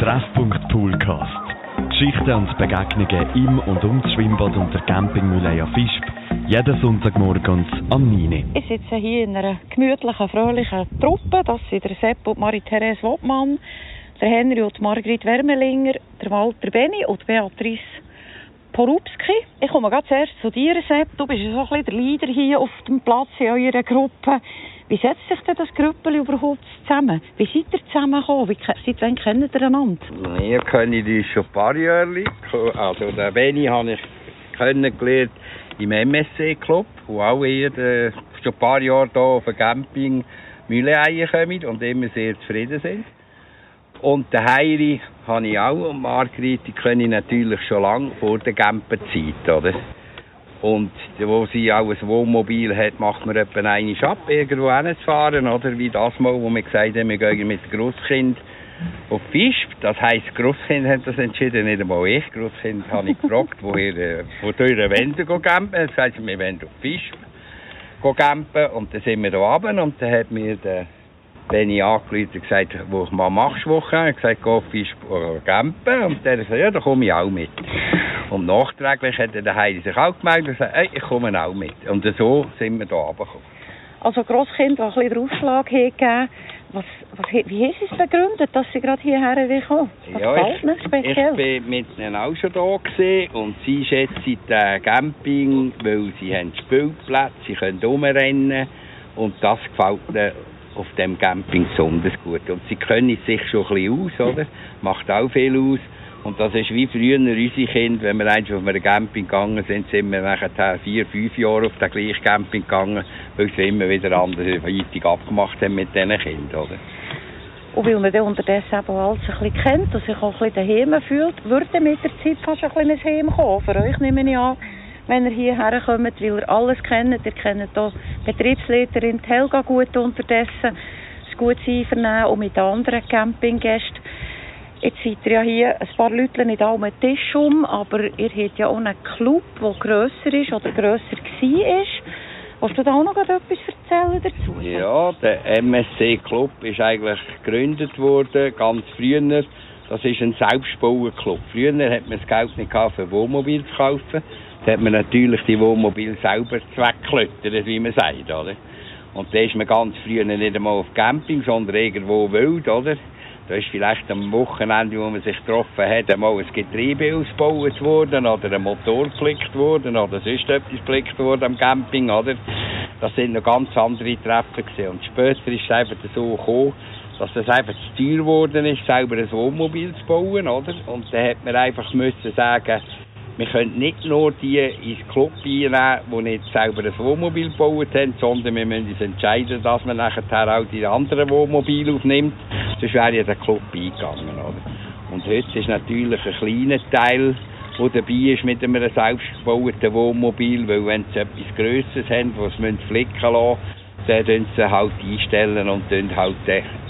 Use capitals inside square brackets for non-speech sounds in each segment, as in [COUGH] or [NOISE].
Treffpunkt Poolcast. Geschichten und Begegnungen im und um das Schwimmbad und der Campingmühle Fischb. Jeden Sonntagmorgen am 9. Ich sitze hier in einer gemütlichen, fröhlichen Truppe. Das sind der Sepp und Marie-Therese Wottmann, der Henry und Margrit Wermelinger, der Walter Benni und Beatrice Porubski. Ich komme ganz zuerst zu dir, Sepp. Du bist so ein bisschen der Leader hier auf dem Platz in eurer Gruppe. Wie setzt sich denn das Grüppel überhaupt zusammen? Wie seid ihr zusammengekommen? Wie, seit wann kennt ihr einander? Wir kennen uns schon ein paar Jahre. Also den Benni habe ich kennengelernt im MSC-Club, wo auch hier äh, schon ein paar Jahre hier auf dem Camping Mühleeier kommen und immer sehr zufrieden sind. Und den Heiri habe ich auch und Margrit, die kenne ich natürlich schon lange vor der Camperzeit, oder? Und wo sie auch ein Wohnmobil hat, macht man etwa eine ab, irgendwo hinzufahren, oder? Wie das Mal, wo wir gesagt haben, wir gehen mit dem Grosskind auf Fisch. Das heisst, Grosskind hat das entschieden, nicht einmal ich. Grosskind habe ich gefragt, woher, äh, woher wollen sie campen? Sagt sie, wir wollen auf Fisch campen. Und dann sind wir da runter und dann hat mir der Benny angerufen und gesagt, wo machst du Woche? Ich gesagt, geh auf Fisch campen. Und der sagt, ja, da komme ich auch mit. Und nachträglich hat der Heidi sich auch gemeldet und gesagt, hey, ich komme auch mit. Und so sind wir da runtergekommen. Also Grosskind, das ein bisschen den Ausschlag gegeben was, was, wie ist es begründet, dass Sie gerade hierher gekommen Was ja, ich, ich bin mit ihnen auch schon da gewesen und sie schätzen den Camping, weil sie haben Spielplätze, sie können rumrennen und das gefällt ihnen auf dem Camping besonders gut. Und sie können sich schon ein bisschen aus, oder? Macht auch viel aus. Und das ist wie früher unsere Kinder, wenn wir eigentlich auf einem Camping gegangen sind, sind wir nachher vier, fünf Jahre auf den gleichen Camping gegangen, weil sie immer wieder anderweitig abgemacht haben mit diesen Kindern, oder? Und weil man dann unterdessen eben alles ein bisschen kennt und sich auch ein bisschen daheim fühlt, würde mit der Zeit fast ein kleines Heim kommen. Für euch nehme ich an, wenn ihr hierher kommt, weil ihr alles kennt. Ihr kennt auch Betriebsleiterin Helga gut unterdessen. Das gute Einvernehmen und mit anderen Campinggästen. Jetzt seid ihr ja hier ein paar Leute nicht alle einen Tisch um, aber ihr habt ja auch einen Club, der grösser ist oder grösser war. Willst du da auch noch etwas erzählen dazu? Ja, der MSC-Club ist eigentlich gegründet worden, ganz früher. Das ist ein Selbstbauer-Club. Früher hat man das Geld nicht gehabt, für Wohnmobil zu kaufen. Da hat man natürlich die Wohnmobil selber zweckklöttert, wie man sagt, oder? Und da ist man ganz früher nicht einmal auf Camping, sondern irgendwo wild, oder? Da ist vielleicht am Wochenende, wo man sich getroffen hat, einmal ein Getriebe ausgebaut worden oder ein Motor geflickt worden oder sonst etwas geflickt worden am Camping, oder? Das sind noch ganz andere Treffen gewesen. Und später ist es einfach so gekommen, dass es einfach zu teuer geworden ist, selber ein Wohnmobil zu bauen, oder? Und dann hat man einfach müssen sagen, wir können nicht nur die ins Club einnehmen, die nicht selber ein Wohnmobil gebaut haben, sondern wir müssen uns entscheiden, dass man nachher auch die anderen Wohnmobile aufnimmt. Sonst wäre ja der Club eingegangen. Oder? Und heute ist natürlich ein kleiner Teil, der dabei ist mit einem selbstgebauten Wohnmobil, weil wenn sie etwas Grösseres haben, was sie flicken lassen dann tun sie halt einstellen und dann halt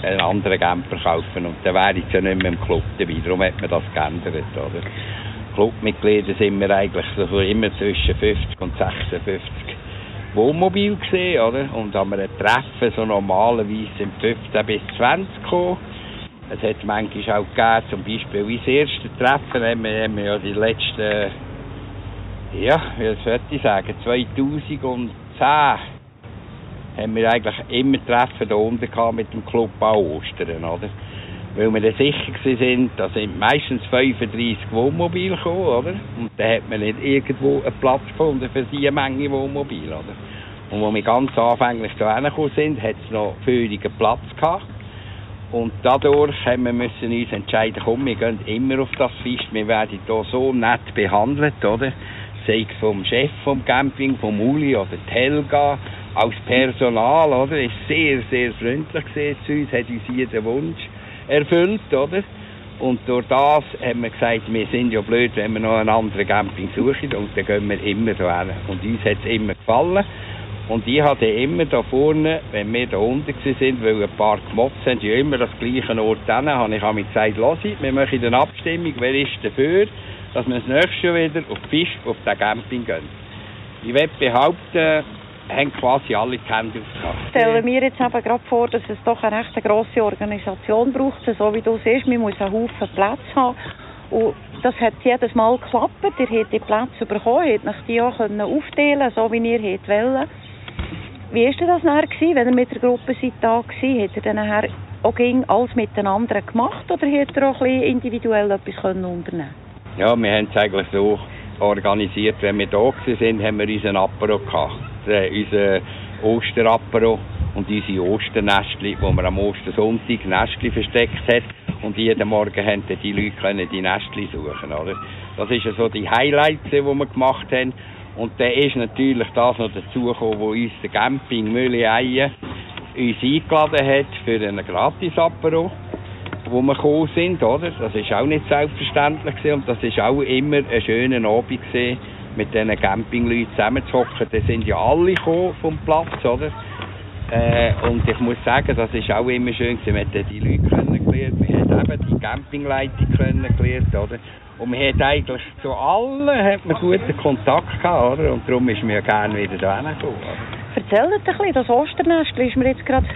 einen anderen Camper kaufen. Und dann wäre ich ja nicht mehr im Club dabei. Darum hat man das geändert. Oder? Clubmitglieder sind wir eigentlich so immer zwischen 50 und 56 Wohnmobil gesehen, oder? Und haben wir ein Treffen, so normalerweise sind 15 bis 20 gekommen. Es hat manchmal auch gegeben, zum Beispiel wie das erste Treffen, haben wir, haben wir ja die letzten, ja, wie soll ich sagen, 2010 haben wir eigentlich immer Treffen da unten gehabt mit dem Club Bau Ostern, oder? Weil wir dann sicher sind, da sind meistens 35 Wohnmobile gekommen, oder? Und da hat man nicht irgendwo einen Platz gefunden für diese Menge Wohnmobile, oder? Und als wir ganz anfänglich da hingekommen sind, hat es noch völligen Platz gehabt. Und dadurch haben wir müssen uns entscheiden, komm, wir gehen immer auf das Fisch, wir werden hier so nett behandelt, oder? Sei es vom Chef vom Camping, vom Uli oder die Helga, als Personal, oder? Ist sehr, sehr freundlich zu uns, hat uns jeden Wunsch erfüllt, oder? Und durch das haben wir gesagt, wir sind ja blöd, wenn wir noch einen anderen Camping suchen und dann gehen wir immer so hin. Und uns hat es immer gefallen. Und ich hatte immer da vorne, wenn wir da unten sind, weil ein paar gemotzt haben, ja immer das gleiche Ort hin, habe ich mir gesagt, lass ich, wir machen eine Abstimmung, wer ist dafür, dass wir das nächste Jahr wieder auf Fisch auf den Camping gehen. Ich will behaupten, haben quasi alle die Hände aufgehabt. Stellen wir jetzt eben gerade vor, dass es doch eine recht grosse Organisation braucht, so wie du siehst, man muss einen Haufen Platz haben und das hat jedes Mal geklappt, ihr habt die Plätze bekommen, ihr habt die auch aufteilen so wie ihr wollt. Wie war das nachher, gewesen, wenn ihr mit der Gruppe seid da war? Habt ihr dann nachher auch alles mit den anderen gemacht oder habt ihr auch ein bisschen individuell etwas können unternehmen Ja, wir haben es eigentlich so organisiert, wenn wir da waren, haben wir unseren Apero gehabt. Äh, unseren Osterapero und unsere Osternestli, wo man am Ostersonntag Nestli versteckt hat und jeden Morgen haben die Leute können die Nestli suchen, oder? Das ist so die Highlights, die wir gemacht haben. Und dann ist natürlich das noch dazugekommen, wo uns der Camping Mühle Eien uns eingeladen hat für einen Gratis-Apero, wo wir gekommen sind, oder? Das ist auch nicht selbstverständlich gewesen. und das ist auch immer ein schöner Abend gewesen, mit diesen Campingleuten zusammenzuhocken. Da sind ja alle gekommen vom Platz, oder? Äh, und ich muss sagen, das ist auch immer schön gewesen. Wir haben die Leute kennengelernt, wir haben eben die Campingleitung kennengelernt, oder? Und man hat eigentlich zu allen hat man guten Kontakt gehabt, oder? Und darum ist mir gerne wieder da hingekommen. Erzählt ein bisschen, das Osternestli ist mir jetzt gerade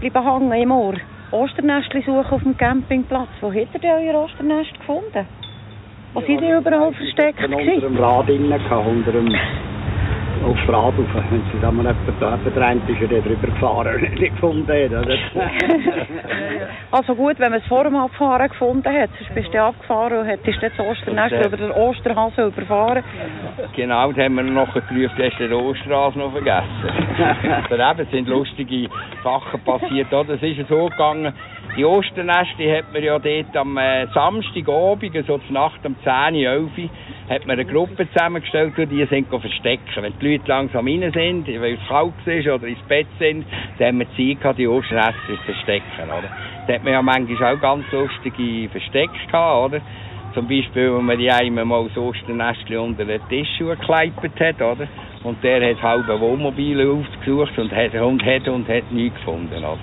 bleiben hängen im Ohr. Osternestli suchen auf dem Campingplatz. Wo habt ihr denn euer Osternest gefunden? Ja, sind die überall versteckt? Unter dem Rad innen, unter dem auf Rad rauf. Wenn sie da mal jemand bedrängt ist, er drüber gefahren [LAUGHS] und nicht gefunden hat. Oder? [LAUGHS] also gut, wenn man es vor dem Abfahren gefunden hat, sonst bist du abgefahren und hättest das Osternest oder den Osterhase überfahren. Genau, da haben wir noch geprüft, hast du den Osterhase noch vergessen. [LAUGHS] Daneben sind lustige Sachen passiert. Es ist so gegangen, die Osterneste hat man ja dort am äh, Samstagabend, so zur Nacht um 10, 11 hat man eine Gruppe zusammengestellt, und die sind verstecken. Wenn die Leute langsam rein sind, weil es kalt ist oder ins Bett sind, dann haben wir Zeit die Osterneste zu verstecken. Oder? Da hat man ja manchmal auch ganz lustige Verstecke gehabt, oder? Zum Beispiel, wenn man die einmal mal das Osternestchen unter den Tisch gekleidet hat, oder? Und der hat halbe Wohnmobile aufgesucht und hat und hat und hat nichts gefunden, oder?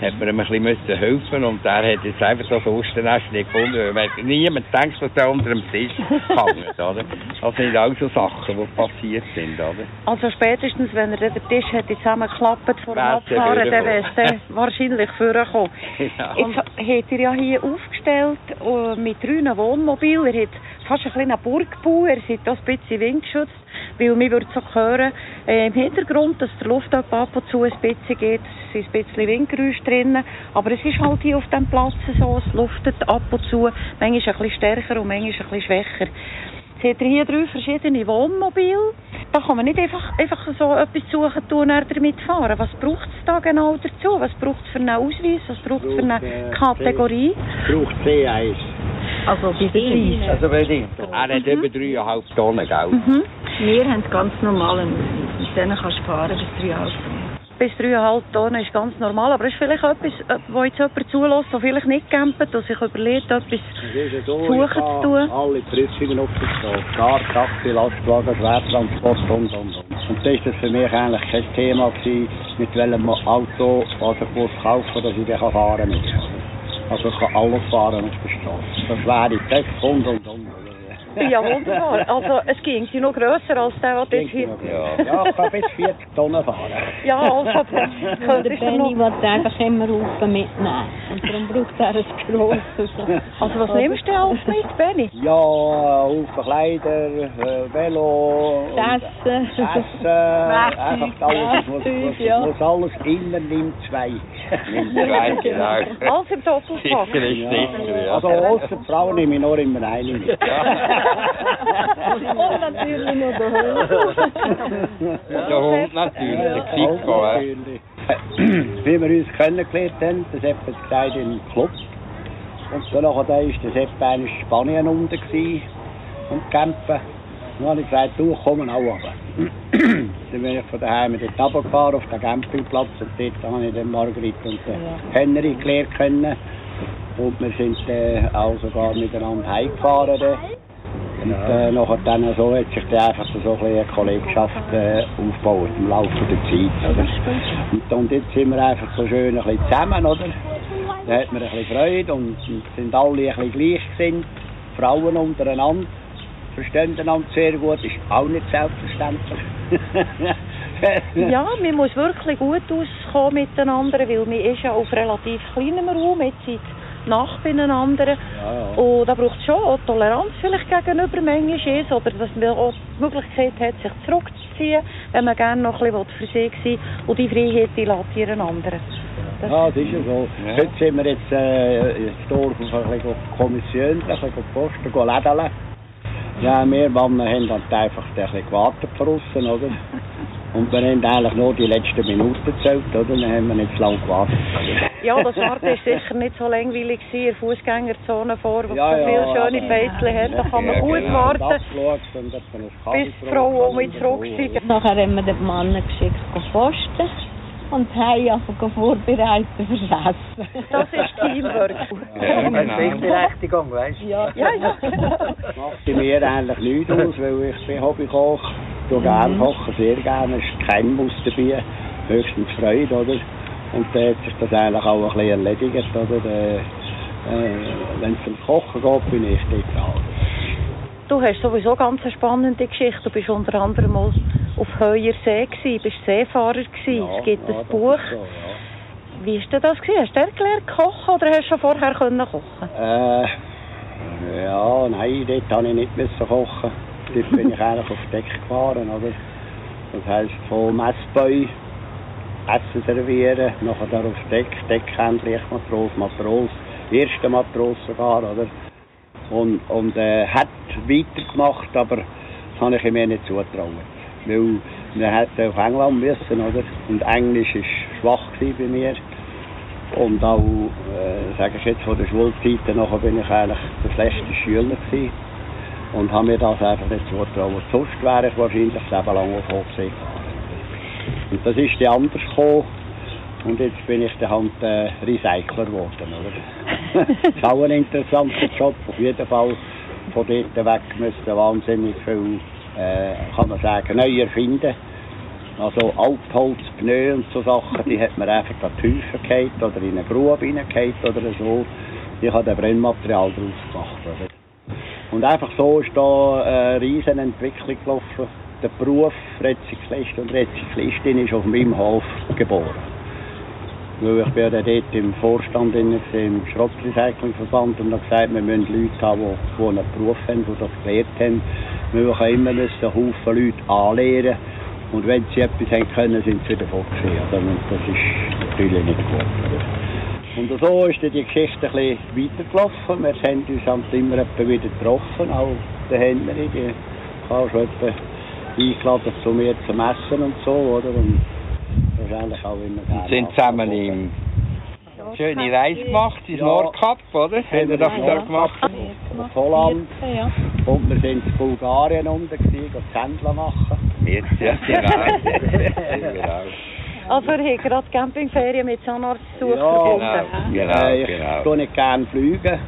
Hat man ihm ein bisschen helfen und er hat jetzt einfach das Osternest nicht gefunden, weil niemand denkt, dass er unter dem Tisch hängt, oder? Das sind auch so Sachen, die passiert sind, oder? Also spätestens, wenn er den Tisch hätte zusammengeklappt vor dem Abfahren, dann wäre es [LAUGHS] wahrscheinlich vorgekommen. Ja. Jetzt hat er ja hier aufgestellt äh, mit drei Wohnmobilen, er hat fast ein bisschen Burgbau, er ist ein bisschen windgeschützt weil man würde so hören äh, im Hintergrund, dass der Luft ab und zu ein bisschen geht, es ist ein bisschen Windgeräusch drin, aber es ist halt hier auf dem Platz so, es luftet ab und zu, manchmal ein bisschen stärker und manchmal ein bisschen schwächer. Jetzt hat er hier drei verschiedene Wohnmobile. Da kann man nicht einfach, einfach so etwas suchen tun und damit fahren. Was braucht es da genau dazu? Was braucht es für einen Ausweis? Was braucht es für eine äh, Kategorie? Es braucht C1. Also bei der Also bei dir. Er hat über 3,5 Tonnen, gell? Mhm. Wir haben ganz normalen. Mit denen kannst du fahren bis 3,5 Tonnen bis 3,5 Tonnen ist ganz normal. Aber es ist vielleicht etwas, äh, wo jetzt jemand zulässt, der vielleicht nicht campt und sich überlegt, etwas so, suchen zu tun. Alle Prüfungen auf der Straße. Gar Taxi, Lastwagen, Schwertransport und, und, und. Und das war das für mich eigentlich kein Thema, gewesen, mit welchem Auto was ich muss kaufen dass ich dann fahren kann. Also ich kann alles fahren auf der Straße. Das wäre das und und. Ja, wunderbar. Also es ging sie noch grösser als der, der dort hier... Ja, ja ich kann bis 40 Tonnen fahren. Ja, also [LAUGHS] Der Benny will einfach immer rauf mitnehmen. Und darum braucht er ein grosses. Also was nimmst du alles mit, Benny? Ja, Haufen Kleider, äh, Velo... Essen. Essen, einfach alles. Muss, muss, ja. muss alles immer nimmt zwei. Zwei, [LAUGHS] genau. Alles im Doppelpack. Sicher ist sicher, ja. Also außer die Frauen nehme ich nur immer eine mit. [LAUGHS] Und natürlich noch der Hund. Der Hund natürlich, der Xipko. Wie wir uns kennengelernt haben, das hat man gesagt im Club. Und danach war der Sepp in Spanien unten und campen. Dann habe ich gesagt, du komm auch runter. [CLEARS THROAT] dann bin ich von daheim dort runtergefahren auf den Campingplatz und dort habe ich den Margrit und den Henry gelernt kennen. Und wir sind äh, auch sogar miteinander heimgefahren. Und äh, nachher dann so hat sich dann einfach so ein eine Kollegschaft äh, aufgebaut im Laufe der Zeit. Oder? Und, und jetzt sind wir einfach so schön ein bisschen zusammen, oder? Da hat man ein bisschen Freude und, und sind alle ein bisschen gleich sind. Frauen untereinander verstehen einander sehr gut, ist auch nicht selbstverständlich. [LAUGHS] ja, man muss wirklich gut auskommen miteinander, weil man ist ja auf relativ kleinem Raum, jetzt sind nach beieinander. Ja, ja. Und da braucht es schon auch Toleranz vielleicht gegenüber manchmal ist, oder dass man auch die Möglichkeit hat, sich zurückzuziehen, wenn man gerne noch ein bisschen für sich sein. Und die Freiheit, die lässt ihren anderen. Das Ja, das ist ja so. Ja. Heute sind wir jetzt äh, ins Dorf ein bisschen Kommission, ein bisschen posten, lädeln. Ja, wir Männer haben dann einfach ein bisschen gewartet draussen, oder? Und wir haben eigentlich nur die letzten Minuten gezählt, oder? Dann haben wir nicht zu lange gewartet. Ja, das Warten war sicher nicht so langweilig in der Fußgängerzone vor, wo Ja, so viele ja, schöne aber- Beißchen hat. Da kann man Ja, gut genau. warten, bis die Frau mit so. zurücksteigen. Nachher haben wir den Mann geschickt zu posten und haben einfach vorbereitet fürs Essen. Das ist Teamwork. Ja, genau. Berechtigung, weißt du? Ja, Ja, ja. macht bei mir eigentlich nichts aus, weil ich bin Hobbykoch. Ich tue gerne kochen, sehr gerne. Es ist kein Muss dabei, höchstens Freude, oder? Und dann hat sich das eigentlich auch ein bisschen erledigt, oder? Äh, äh, Wenn es ums Kochen geht, bin ich dort dran. Du hast sowieso ganz eine spannende Geschichte. Du bist unter anderem mal auf Heuer See gewesen, bist Seefahrer gewesen. es gibt ja, ein Buch. So, ja. Wie ist denn das gewesen? Hast du gelernt kochen oder hast du schon vorher können kochen? Äh, ja, nein, dort habe ich nicht müssen kochen. Dort bin ich [LAUGHS] eigentlich auf Deck gefahren, oder? Das heisst, von Messbäu Essen servieren, nachher da auf Deck, Deckhand, Lichtmatros, Matros, erster Matros sogar, oder? Und, und äh, hat weitergemacht, aber das habe ich mir nicht zutrauen. Weil wir hätten auf England müssen, oder? Und Englisch war schwach bei mir. Und auch, äh, sage ich jetzt, von der Schulzeit nachher bin ich eigentlich der schlechteste Schüler gewesen. Und habe mir das einfach nicht zugetraut. Sonst wäre ich wahrscheinlich das Leben lang auf Hochsee gefahren. Und das ist dann anders gekommen. Und jetzt bin ich dann halt äh, Recycler geworden, oder? [LAUGHS] das ist auch ein interessanter Job. Auf jeden Fall von dort weg müsste wahnsinnig viel, äh, kann man sagen, neu erfinden. Also Altholz, Pneu und so Sachen, die hat man einfach die Häufen gehalten oder in eine Grube reingehalten oder so. Habe dann Brennmaterial draus gemacht. Oder? Und einfach so ist da eine riesen Entwicklung gelaufen. Der Beruf Rezyklist und Rezyklistin ist auf meinem Hof geboren. Weil ich bin ja dort im Vorstand im Schrottrecyclingverband und habe gesagt, wir müssen Leute haben, die, einen Beruf haben, die das gelernt haben. Wir können immer müssen einen Haufen Leute anlehren und wenn sie etwas haben können, sind sie wieder. Also, und das ist natürlich nicht gut. Und so ist die Geschichte ein bisschen weitergelaufen. Wir haben uns halt immer etwa wieder getroffen, auch der Henry, die habe schon eingeladen zu mir zum Essen und so, oder? Und Und gerne sind zusammen im schöne Reise gemacht, ins Ja. Nordkap, oder? Haben wir das Ja, da ja. gemacht? Auf Holland. 14, ja. Und wir sind in Bulgarien unten gewesen, gehen Händler machen. Jetzt, ja, [LAUGHS] genau. genau. Also wir haben gerade Campingferien mit Zahnarztbesuch Ja, verbunden. Genau, äh, ich genau. tue nicht gerne fliegen.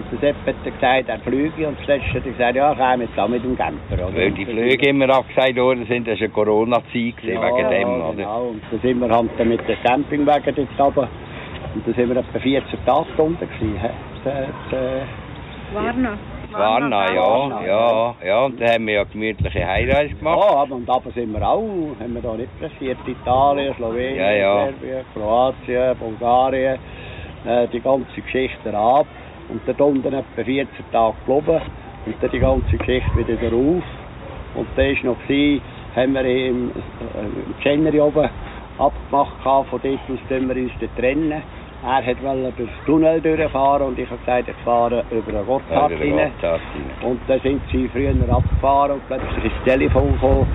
Und der Sepp hat gesagt, er fliege. Und zuletzt hat er gesagt, ja, ich komme jetzt auch mit dem Camper. Oder? Weil die Flüge immer abgesagt worden sind, das war eine Corona-Zeit ja, wegen dem, ja, oder? Genau. Und dann sind wir halt dann mit den Campingwagen dort runter. Und dann sind wir etwa 14 Tage unten gewesen. äh, Warna. Warna, ja, ja, ja, und dann haben wir ja gemütliche Heimreise gemacht. Ja, aber und aber sind wir auch, haben wir da nicht pressiert. Italien, Slowenien, Ja, ja. Serbien, Kroatien, Bulgarien, äh, die ganze Geschichte ab. Und dort unten etwa 14 Tage geblieben und dann die ganze Geschichte wieder drauf. Und da war noch, gewesen, haben wir im, äh, January oben abgemacht, gehabt, von dort aus können wir uns trennen. Er wollte durch den Tunnel durchfahren und ich habe gesagt, ich fahre über den Gotthard rein. Und dann sind sie früher abgefahren und plötzlich ist das Telefon gekommen,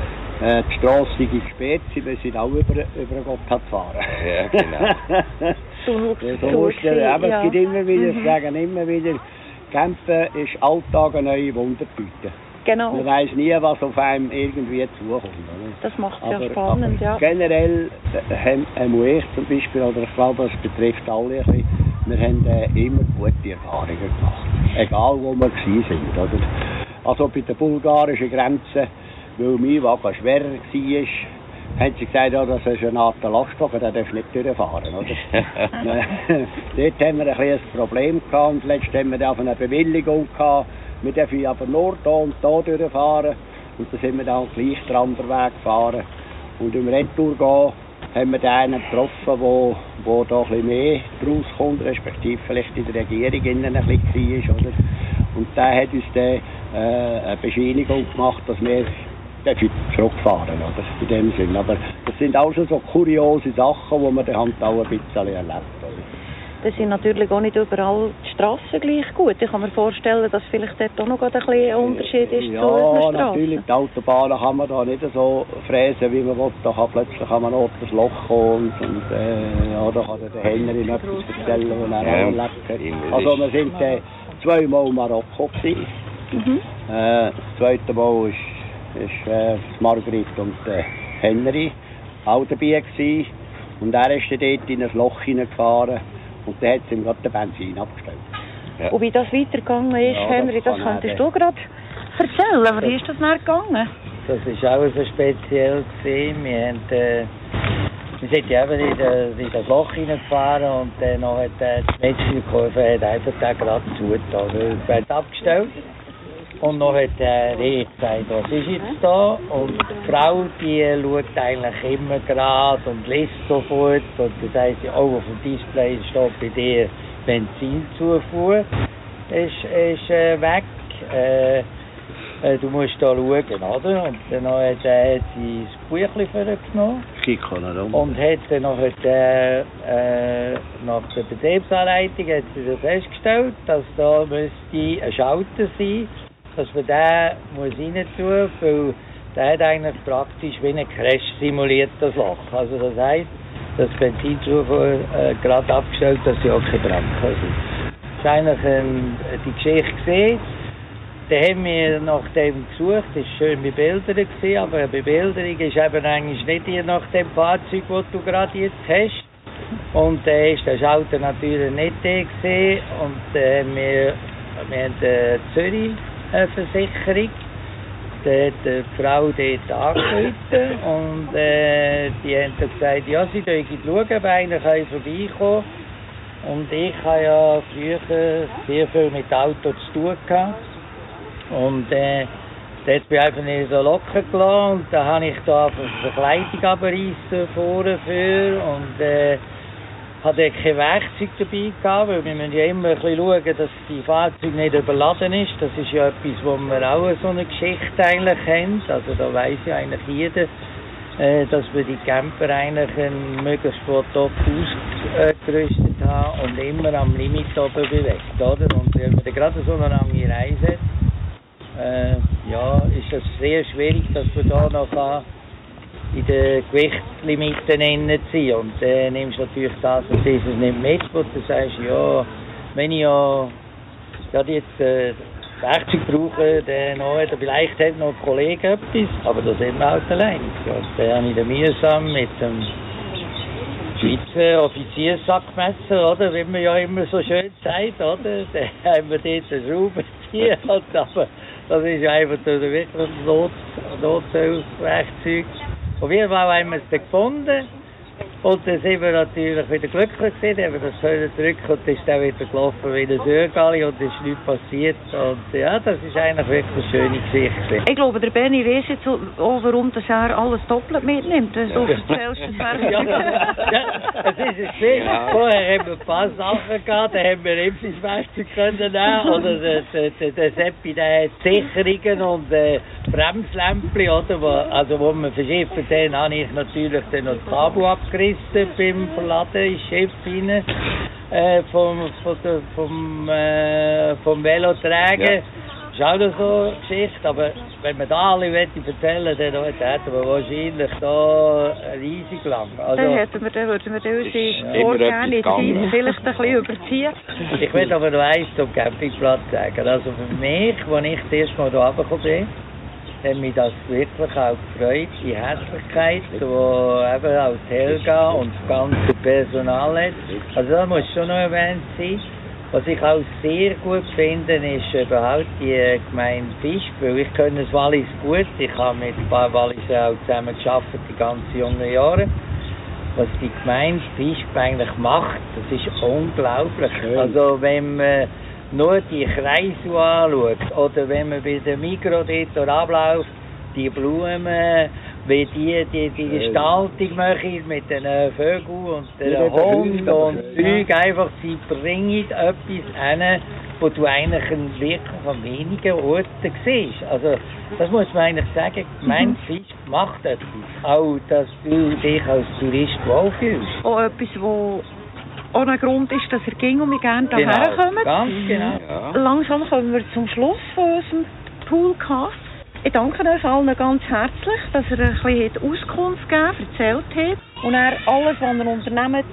äh, die Strasse sei gesperrt, sie müssen auch über, über den Gotthard fahren. Ja, genau. [LAUGHS] Du, so ist der, aber ja. es gibt immer wieder, Mhm. ich sage immer wieder, Campen ist Alltag eine neue Wundertüte. Genau, Man weiß nie, was auf einem irgendwie zukommt. Oder? das macht es ja spannend, ja. generell äh, haben, haben ich zum Beispiel, oder ich glaube, das betrifft alle wir haben äh, immer gute Erfahrungen gemacht. Egal wo wir sind. Oder? Also bei der bulgarischen Grenze, weil mein Wagen schwerer war, haben sie gesagt, ja, das ist eine Art Lastwagen, der darf nicht durchfahren. Oder? [LAUGHS] Dort haben wir ein ein Problem gehabt und letzt haben wir auf eine Bewilligung gehabt. Wir dürfen aber nur da und da durchfahren. Und dann sind wir dann gleich den anderen Weg gefahren. Und im Retour gehen haben wir einen getroffen, wo, wo da ein bisschen mehr rauskommt, respektive vielleicht in der Regierung innen ein bisschen war, oder? Und der hat uns dann äh, eine Bescheinigung gemacht, dass wir dafür zurückfahren, oder? In dem Sinn. Aber das sind auch schon so kuriose Sachen, die man dann halt auch ein bisschen erlebt, oder? Da sind natürlich auch nicht überall die Strassen gleich gut. Ich kann mir vorstellen, dass vielleicht dort auch noch ein bisschen ein Unterschied ist ja, zu unseren Strassen. natürlich. Die Autobahnen kann man da nicht so fräsen, wie man will. Da kann plötzlich an einem Ort ein Loch kommen und, und äh, ja, da kann der Henry noch etwas erzählen, was er Ja, erlebt hat. immer Also wir sind äh, zweimal in Marokko gewesen. Mhm. Äh, das zweite Mal ist, ist äh, Margrit und äh, Henry auch dabei gewesen. Und er ist dann dort in ein Loch hineingefahren und dann hat sie ihm gerade den Benzin abgestellt. Ja. Und wie das weitergegangen ist, Ja, das Henry, das er könntest du gerade erzählen. Aber wie ist das dann gegangen? Das war auch so speziell. Gewesen. Wir, haben, äh, wir sind ja eben in, das- in das Loch hineingefahren und dann noch hat äh, die Metzgerkurve hat einfach den gerade zugetan. Also, es wird abgestellt. Und noch hat der Reh gesagt, was ist jetzt da? Und die Frau, die schaut eigentlich immer gerade und liest sofort. Und dann sagt sie, oh, auf dem Display steht bei dir Benzinzufuhr ist, ist äh, weg. Äh, äh, du musst da schauen, oder? Und dann hat, äh, sie das Buchlein vorgenommen Kiko noch rum. und hat dann noch äh, äh, nach der Betriebsanleitung hat sie festgestellt, dass da müsste ein Schalter sein, dass man den muss rein tun, weil der hat eigentlich praktisch wie ein Crash simuliert, das Loch. Also das heisst, das Benzinzufuhr äh, gerade abgestellt, dass sie auch keine Brand kann. Das ist eigentlich ähm, die Geschichte gesehen. Dann haben wir nach dem gesucht, das war schön gewesen, aber eine Bebilderung ist eben eigentlich nicht die nach dem Fahrzeug, das du gerade jetzt hast. Und dann ist der Schalter natürlich nicht der gesehen und äh, wir, wir haben eine Zürich-Versicherung. Da hat die Frau dort angerufen und äh, die haben dann gesagt, ja, sie dürfen schauen, ob einer vorbeikommen Und ich habe ja früher sehr viel mit Auto zu tun gehabt. Und äh, dort bin ich einfach nicht so locker gelassen und da habe ich da Verkleidung abreißen vorne für und äh, hatte dort kein Werkzeug dabei gehabt, weil wir müssen ja immer ein bisschen schauen, dass die Fahrzeug nicht überladen ist. Das ist ja etwas, wo wir auch so eine Geschichte eigentlich haben. Also da weiss ja eigentlich jeder, äh, dass wir die Camper eigentlich möglichst von top ausgerüstet haben und immer am Limit oben bewegt, oder? Und wenn man gerade so eine lange Reise hat, äh, ja, ist es sehr schwierig, dass man da noch in den Gewichtslimiten innen ziehen Und dann nimmst du natürlich das und dieses nicht mit, wo du sagst, ja, wenn ich ja gerade jetzt äh, Werkzeug brauche, dann noch, vielleicht hat noch ein Kollege etwas, aber da sind wir halt allein. Und dann habe ich dann mühsam mit dem Schweizer Offizierssackmesser, oder, wie man ja immer so schön sagt, oder, [LAUGHS] dann haben wir dort einen Schraubenzieher, [LAUGHS] und aber das ist einfach wirklich ein Not Nothilfswerkzeug. Auf jeden Fall haben wir es dann gefunden. Und dann sind wir natürlich wieder glücklich gewesen, haben wir das können drücken und dann ist dann wieder gelaufen wie ein Sögali und es ist nichts passiert. Und ja, das ist eigentlich wirklich eine schöne Geschichte. gewesen. Ich glaube, der Benny weiss jetzt auch, warum das er alles doppelt mitnimmt. Du erzählst, das wäre [LAUGHS] Ja, ja, es ist ein Spiel. Ja. Vorher haben wir ein paar Sachen gehabt, da haben wir Werkzeug können nehmen. Oder der, der, der, der Seppi, der hat Sicherungen und äh, Bremslämpchen, oder? Wo, also, wo wir verschiffen, dann habe ich natürlich dann noch das Kabel abgerissen beim Verladen ins Schiff rein. Äh, vom, der, vom, äh, vom Veloträger. Ja. Das ist auch noch so eine Geschichte, aber wenn man da alle möchte erzählen dann hätten wir wahrscheinlich da riesig lang. Also, Dann hätten wir, dann würden wir ist unsere Vorgänge gegangen. vielleicht ein bisschen überziehen. ich will aber noch eins zum Campingplatz sagen. Also für mich, als ich das erste Mal hier runtergekommen bin, hat mich das wirklich auch gefreut, die Herzlichkeit, die eben auch Helga und das ganze Personal hat. Also das muss schon noch erwähnt sein. Was ich auch sehr gut finde, ist überhaupt die Gemeinde Fisch, weil ich kenne das Wallis gut. Ich habe mit ein paar Walliser auch zusammen geschafft die ganzen jungen Jahre. Was die Gemeinde Fischb eigentlich macht, das ist unglaublich. Also wenn man nur die Kreise anschaut oder wenn man bei der Mikro dort abläuft, die Blumen wie die die, die Gestaltung machen mit den Vögeln und den Hunden und ja. Zeug. Einfach, sie bringen etwas hin, wo du eigentlich wirklich an wenigen Orten siehst. Also, das muss man eigentlich sagen. Mein Fisch macht etwas. Auch, dass du dich als Tourist wohlfühlst. Auch etwas, wo auch ein Grund ist, dass ihr ging und wir gerne hierher kommen. ganz genau. Ja. Langsam kommen wir zum Schluss von unserem Poolcast. Ich danke euch allen ganz herzlich, dass ihr ein bisschen Auskunft gegeben erzählt habt. Und er alles, was ihr unternehmt,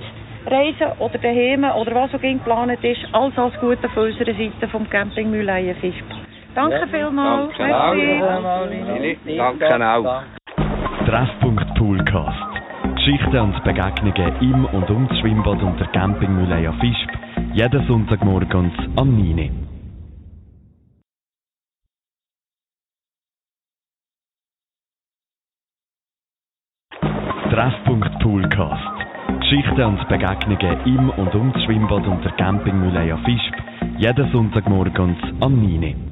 Reisen oder daheim oder was auch immer geplant ist, alles als Gute von unserer Seite vom Camping Mühleien Fisp. Danke Ja, vielmals. danke auch. Danke auch. Treffpunkt Poolcast. Geschichten und Begegnungen im und um das Schwimmbad und der Campingmühle Fisp. Jeden Sonntagmorgens am 9. Uhr. Treffpunkt Poolcast. Geschichten und Begegnungen im und um das Schwimmbad und der Campingmühle Fisp. Jeden Sonntagmorgens am 9. Uhr.